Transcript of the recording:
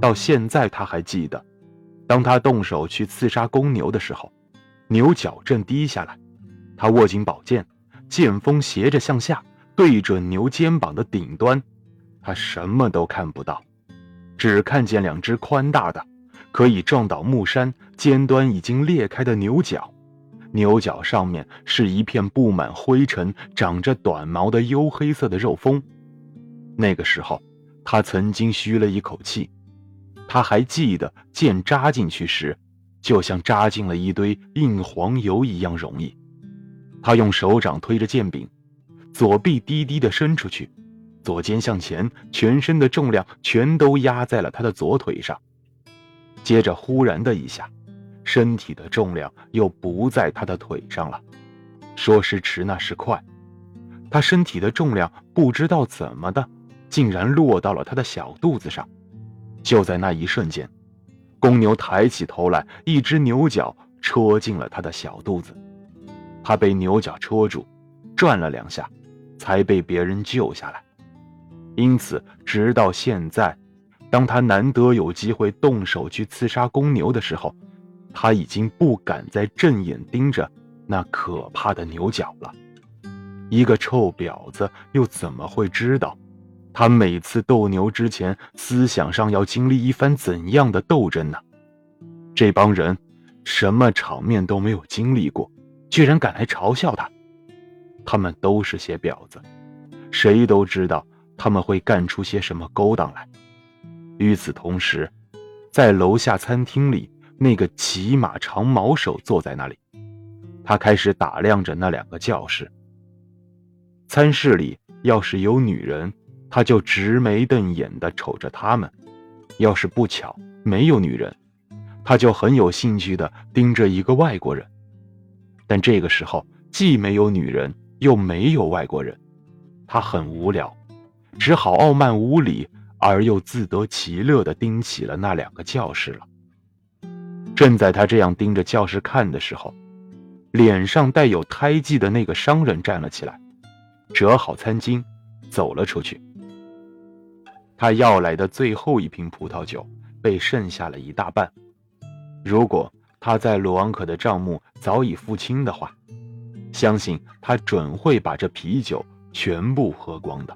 到现在他还记得，当他动手去刺杀公牛的时候，牛角正低下来，他握紧宝剑，剑锋斜着向下，对准牛肩膀的顶端，他什么都看不到，只看见两只宽大的。可以撞倒木山尖端已经裂开的牛角，牛角上面是一片布满灰尘、长着短毛的黝黑色的肉峰。那个时候，他曾经吁了一口气。他还记得剑扎进去时，就像扎进了一堆硬黄油一样容易。他用手掌推着剑柄，左臂低低的伸出去，左肩向前，全身的重量全都压在了他的左腿上。接着，忽然的一下，身体的重量又不在他的腿上了。说时迟，那时快，他身体的重量不知道怎么的，竟然落到了他的小肚子上。就在那一瞬间，公牛抬起头来，一只牛角戳进了他的小肚子。他被牛角戳住，转了两下，才被别人救下来。因此，直到现在。当他难得有机会动手去刺杀公牛的时候，他已经不敢再正眼盯着那可怕的牛角了。一个臭婊子又怎么会知道，他每次斗牛之前思想上要经历一番怎样的斗争呢？这帮人什么场面都没有经历过，居然敢来嘲笑他。他们都是些婊子，谁都知道他们会干出些什么勾当来。与此同时，在楼下餐厅里，那个骑马长矛手坐在那里。他开始打量着那两个教室。餐室里要是有女人，他就直眉瞪眼地瞅着他们；要是不巧没有女人，他就很有兴趣地盯着一个外国人。但这个时候既没有女人，又没有外国人，他很无聊，只好傲慢无礼。而又自得其乐地盯起了那两个教室了。正在他这样盯着教室看的时候，脸上带有胎记的那个商人站了起来，折好餐巾，走了出去。他要来的最后一瓶葡萄酒被剩下了一大半。如果他在鲁昂可的账目早已付清的话，相信他准会把这啤酒全部喝光的。